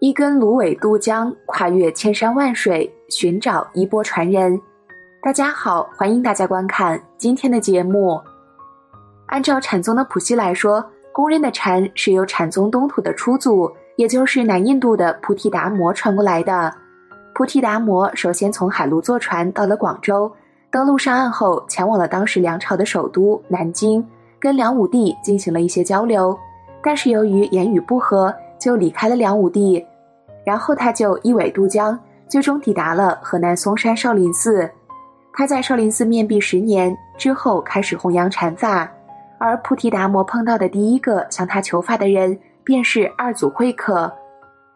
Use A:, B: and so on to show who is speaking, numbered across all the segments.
A: 一根芦苇渡江，跨越千山万水，寻找衣钵传人。大家好，欢迎大家观看今天的节目。按照禅宗的谱系来说，公认的禅是由禅宗东土的初祖，也就是南印度的菩提达摩传过来的。菩提达摩首先从海路坐船到了广州，登陆上岸后，前往了当时梁朝的首都南京，跟梁武帝进行了一些交流。但是由于言语不合，就离开了梁武帝。然后他就一苇渡江，最终抵达了河南嵩山少林寺。他在少林寺面壁十年之后，开始弘扬禅法。而菩提达摩碰到的第一个向他求法的人，便是二祖慧可。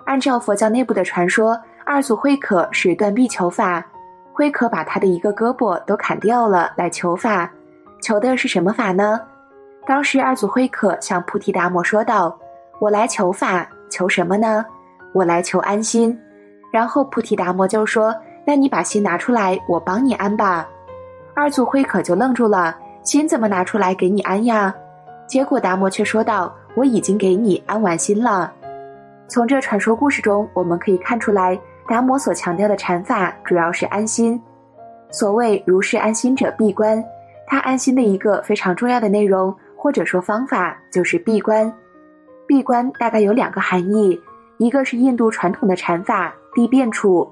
A: 按照佛教内部的传说，二祖慧可是断臂求法，慧可把他的一个胳膊都砍掉了来求法。求的是什么法呢？当时二祖慧可向菩提达摩说道：“我来求法，求什么呢？”我来求安心，然后菩提达摩就说：“那你把心拿出来，我帮你安吧。”二祖慧可就愣住了，心怎么拿出来给你安呀？结果达摩却说道：“我已经给你安完心了。”从这传说故事中，我们可以看出来，达摩所强调的禅法主要是安心。所谓如是安心者闭关，他安心的一个非常重要的内容或者说方法就是闭关。闭关大概有两个含义。一个是印度传统的禅法地变处，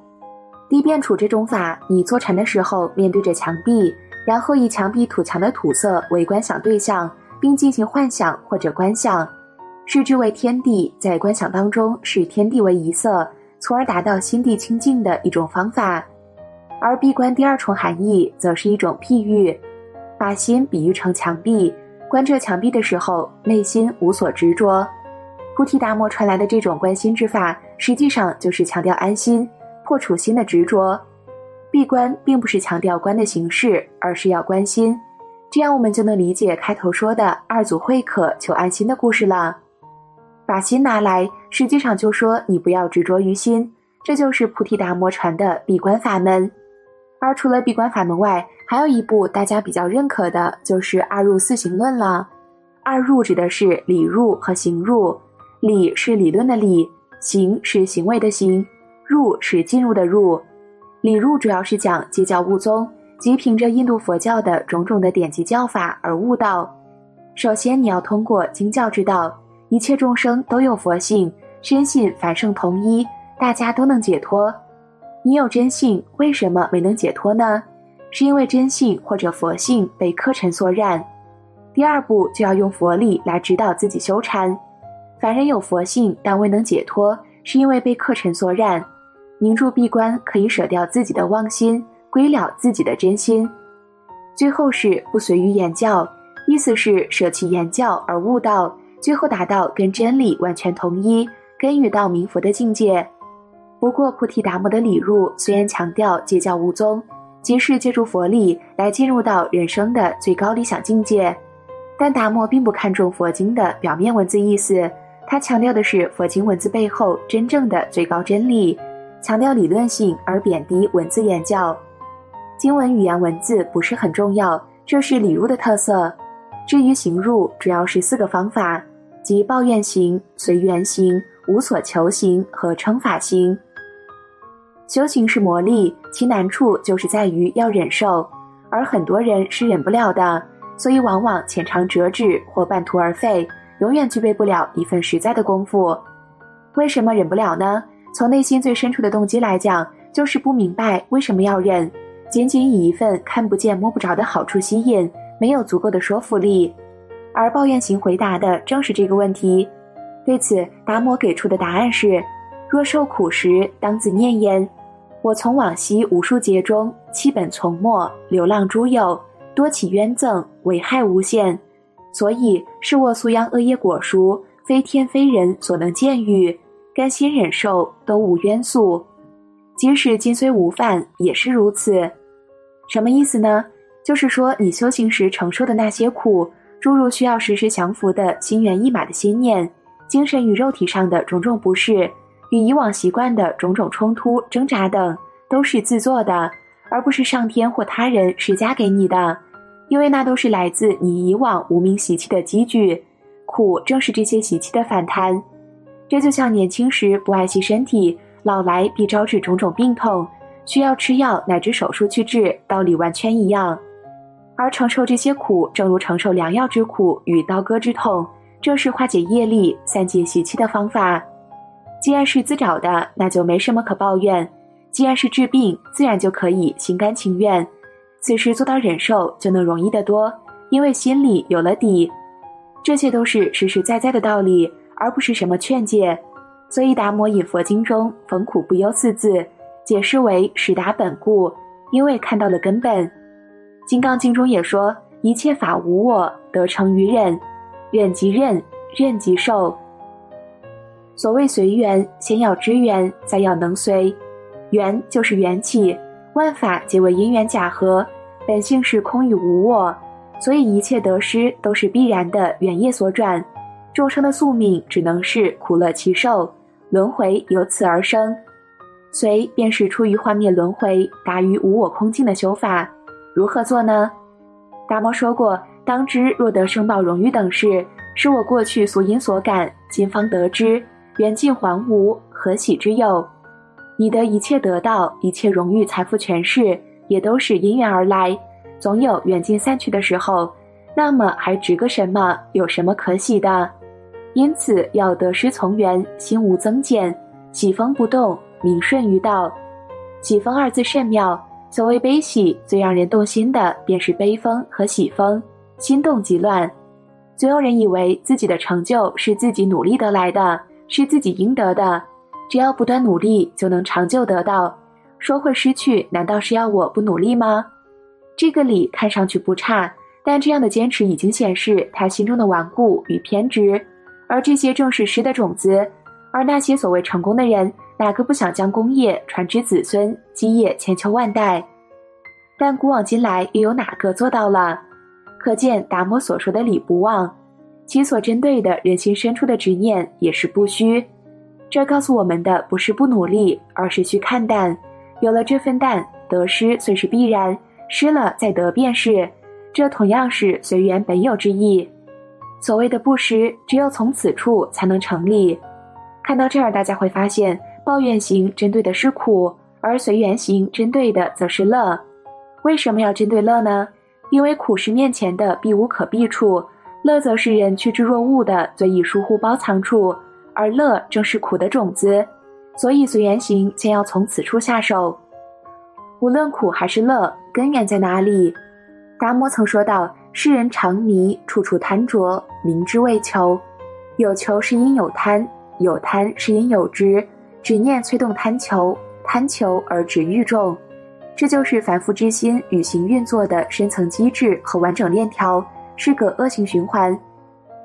A: 地变处这种法，你坐禅的时候面对着墙壁，然后以墙壁土墙的土色为观想对象，并进行幻想或者观想，视之为天地，在观想当中视天地为一色，从而达到心地清净的一种方法。而闭关第二重含义，则是一种譬喻，把心比喻成墙壁，观这墙壁的时候，内心无所执着。菩提达摩传来的这种观心之法，实际上就是强调安心，破除心的执着。闭关并不是强调观的形式，而是要关心。这样我们就能理解开头说的二祖慧可求安心的故事了。把心拿来，实际上就说你不要执着于心，这就是菩提达摩传的闭关法门。而除了闭关法门外，还有一部大家比较认可的，就是二入四行论了。二入指的是理入和行入。理是理论的理，行是行为的行，入是进入的入。理入主要是讲接教悟宗，即凭着印度佛教的种种的典籍教法而悟道。首先，你要通过经教知道，一切众生都有佛性，深信凡圣同一，大家都能解脱。你有真性，为什么没能解脱呢？是因为真性或者佛性被客尘所染。第二步就要用佛力来指导自己修禅。凡人有佛性，但未能解脱，是因为被客尘所染。凝住闭关，可以舍掉自己的妄心，归了自己的真心。最后是不随于言教，意思是舍弃言教而悟道，最后达到跟真理完全统一、根与道明佛的境界。不过，菩提达摩的理入虽然强调戒教无宗，即是借助佛理来进入到人生的最高理想境界，但达摩并不看重佛经的表面文字意思。他强调的是佛经文字背后真正的最高真理，强调理论性而贬低文字言教。经文语言文字不是很重要，这是理入的特色。至于行入，主要是四个方法，即抱怨行、随缘行、无所求行和称法行。修行是磨砺，其难处就是在于要忍受，而很多人是忍不了的，所以往往浅尝辄止或半途而废。永远具备不了一份实在的功夫，为什么忍不了呢？从内心最深处的动机来讲，就是不明白为什么要忍，仅仅以一份看不见摸不着的好处吸引，没有足够的说服力。而抱怨型回答的正是这个问题。对此，达摩给出的答案是：若受苦时，当自念焉。我从往昔无数劫中弃本从末，流浪诸有，多起冤憎，危害无限。所以是我素养恶业果熟，非天非人所能见遇。甘心忍受都无冤诉，即使今虽无犯也是如此。什么意思呢？就是说你修行时承受的那些苦，诸如需要时时降服的心猿意马的心念，精神与肉体上的种种不适，与以往习惯的种种冲突挣扎等，都是自作的，而不是上天或他人施加给你的，因为那都是来自你以往无名习气的积聚。苦正是这些习气的反弹，这就像年轻时不爱惜身体，老来必招致种种病痛，需要吃药乃至手术去治，道理完全一样。而承受这些苦，正如承受良药之苦与刀割之痛，正是化解业力、散解习气的方法。既然是自找的，那就没什么可抱怨；既然是治病，自然就可以心甘情愿。此时做到忍受，就能容易得多，因为心里有了底。这些都是实实在在的道理，而不是什么劝诫。所以达摩引佛经中“逢苦不忧”四字，解释为实达本故，因为看到了根本。金刚经中也说：“一切法无我，得成于忍，忍即忍，任即受。”所谓随缘，先要知缘，再要能随。缘就是缘起，万法皆为因缘假合，本性是空与无我。所以一切得失都是必然的缘业所转，众生的宿命只能是苦乐其受，轮回由此而生。随便是出于幻灭轮回，达于无我空境的修法，如何做呢？达摩说过：“当知若得生报荣誉等事，是我过去所因所感，今方得知，缘尽还无，何喜之有？你的一切得到，一切荣誉、财富、权势，也都是因缘而来。”总有远近散去的时候，那么还值个什么？有什么可喜的？因此要得失从缘，心无增减，喜风不动，名顺于道。喜风二字甚妙。所谓悲喜，最让人动心的便是悲风和喜风，心动即乱。总有人以为自己的成就是自己努力得来的，是自己应得的，只要不断努力就能长久得到。说会失去，难道是要我不努力吗？这个理看上去不差，但这样的坚持已经显示他心中的顽固与偏执，而这些正是失的种子。而那些所谓成功的人，哪个不想将功业传之子孙，基业千秋万代？但古往今来，又有哪个做到了？可见达摩所说的理不忘，其所针对的人心深处的执念也是不虚。这告诉我们的不是不努力，而是去看淡。有了这份淡，得失虽是必然。失了再得便是，这同样是随缘本有之意。所谓的不失，只有从此处才能成立。看到这儿，大家会发现，抱怨型针对的是苦，而随缘型针对的则是乐。为什么要针对乐呢？因为苦是面前的避无可避处，乐则是人趋之若鹜的最易疏忽包藏处，而乐正是苦的种子，所以随缘行先要从此处下手。无论苦还是乐，根源在哪里？达摩曾说道：“世人常迷，处处贪着，明之谓求。有求是因有贪，有贪是因有执，执念催动贪求，贪求而执欲重。这就是凡夫之心与行运作的深层机制和完整链条，是个恶性循环。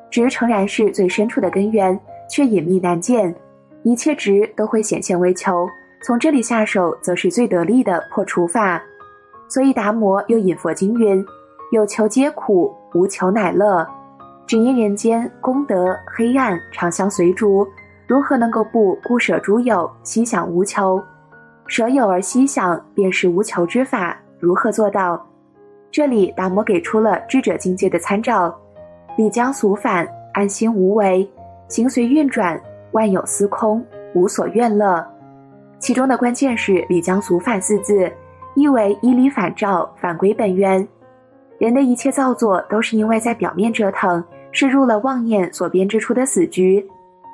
A: 执诚然是最深处的根源，却隐秘难见，一切执都会显现为求。”从这里下手，则是最得力的破除法。所以达摩又引佛经云：“有求皆苦，无求乃乐。”只因人间功德黑暗常相随逐，如何能够不孤舍诸有，心想无求？舍有而心想，便是无求之法。如何做到？这里达摩给出了智者境界的参照：理将俗反，安心无为，行随运转，万有司空，无所愿乐。其中的关键是“理将俗反”四字，意为依理反照，返归本源。人的一切造作都是因为在表面折腾，是入了妄念所编织出的死局。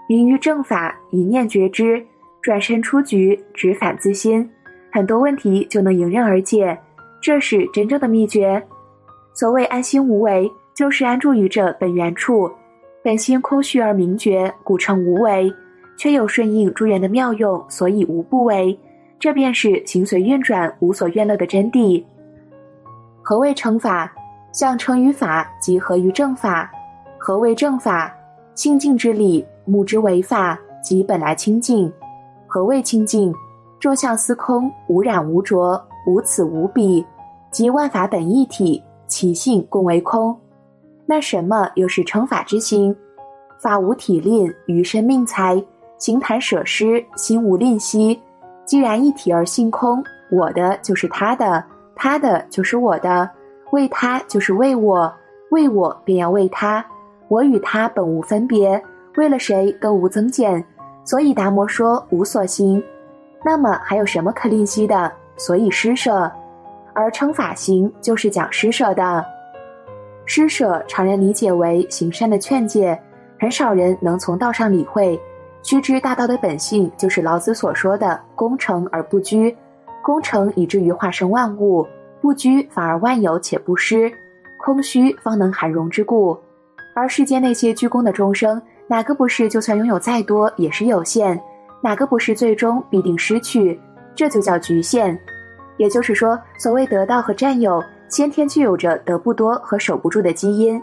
A: 明于正法，一念觉知，转身出局，直反自心，很多问题就能迎刃而解。这是真正的秘诀。所谓安心无为，就是安住于这本源处，本心空虚而明觉，故称无为。却有顺应诸缘的妙用，所以无不为。这便是情随运转，无所愿乐的真谛。何谓成法？相成于法，即合于正法。何谓正法？清静之理，目之为法，即本来清净。何谓清净？众相司空，无染无着，无此无彼，即万法本一体，其性共为空。那什么又是称法之心？法无体吝，于生命财，行谈舍施，心无吝惜。既然一体而性空，我的就是他的，他的就是我的，为他就是为我，为我便要为他。我与他本无分别，为了谁都无增减。所以达摩说无所行，那么还有什么可吝惜的？所以施舍，而称法行就是讲施舍的。施舍常人理解为行善的劝诫，很少人能从道上理会。须知大道的本性就是老子所说的功成而不居，功成以至于化生万物，不居反而万有且不失，空虚方能含容之故。而世间那些居功的众生。哪个不是？就算拥有再多，也是有限。哪个不是？最终必定失去。这就叫局限。也就是说，所谓得到和占有，先天具有着得不多和守不住的基因。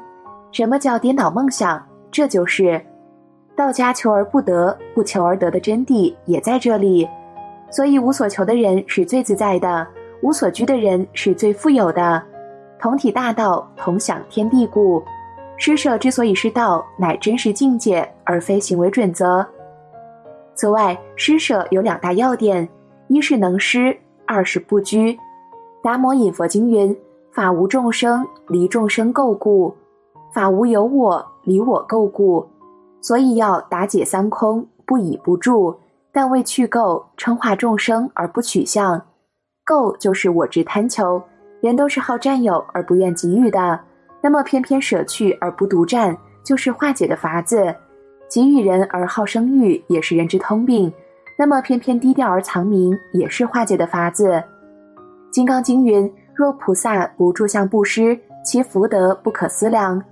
A: 什么叫颠倒梦想？这就是道家求而不得，不求而得的真谛也在这里。所以，无所求的人是最自在的，无所居的人是最富有的。同体大道，同享天地故。施舍之所以是道，乃真实境界，而非行为准则。此外，施舍有两大要点：一是能施，二是不拘。达摩引佛经云：“法无众生，离众生垢故；法无有我，离我垢故。”所以要达解三空，不以不住，但为去垢，称化众生而不取相。垢就是我执贪求，人都是好占有而不愿给予的。那么偏偏舍去而不独占，就是化解的法子；给予人而好生育，也是人之通病。那么偏偏低调而藏名，也是化解的法子。《金刚经》云：“若菩萨不住相布施，其福德不可思量。”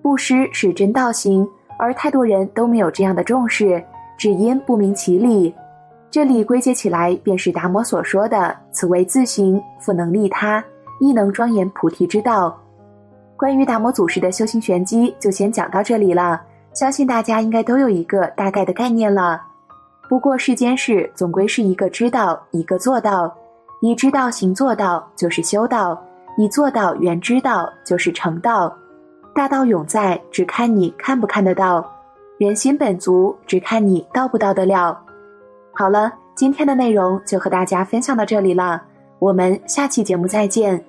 A: 布施是真道行，而太多人都没有这样的重视，只因不明其理。这里归结起来，便是达摩所说的：“此为自行，复能利他，亦能庄严菩提之道。”关于达摩祖师的修行玄机，就先讲到这里了。相信大家应该都有一个大概的概念了。不过世间事总归是一个知道，一个做到。你知道行做到，就是修道；你做到圆知道，就是成道。大道永在，只看你看不看得到；人心本足，只看你到不到得了。好了，今天的内容就和大家分享到这里了，我们下期节目再见。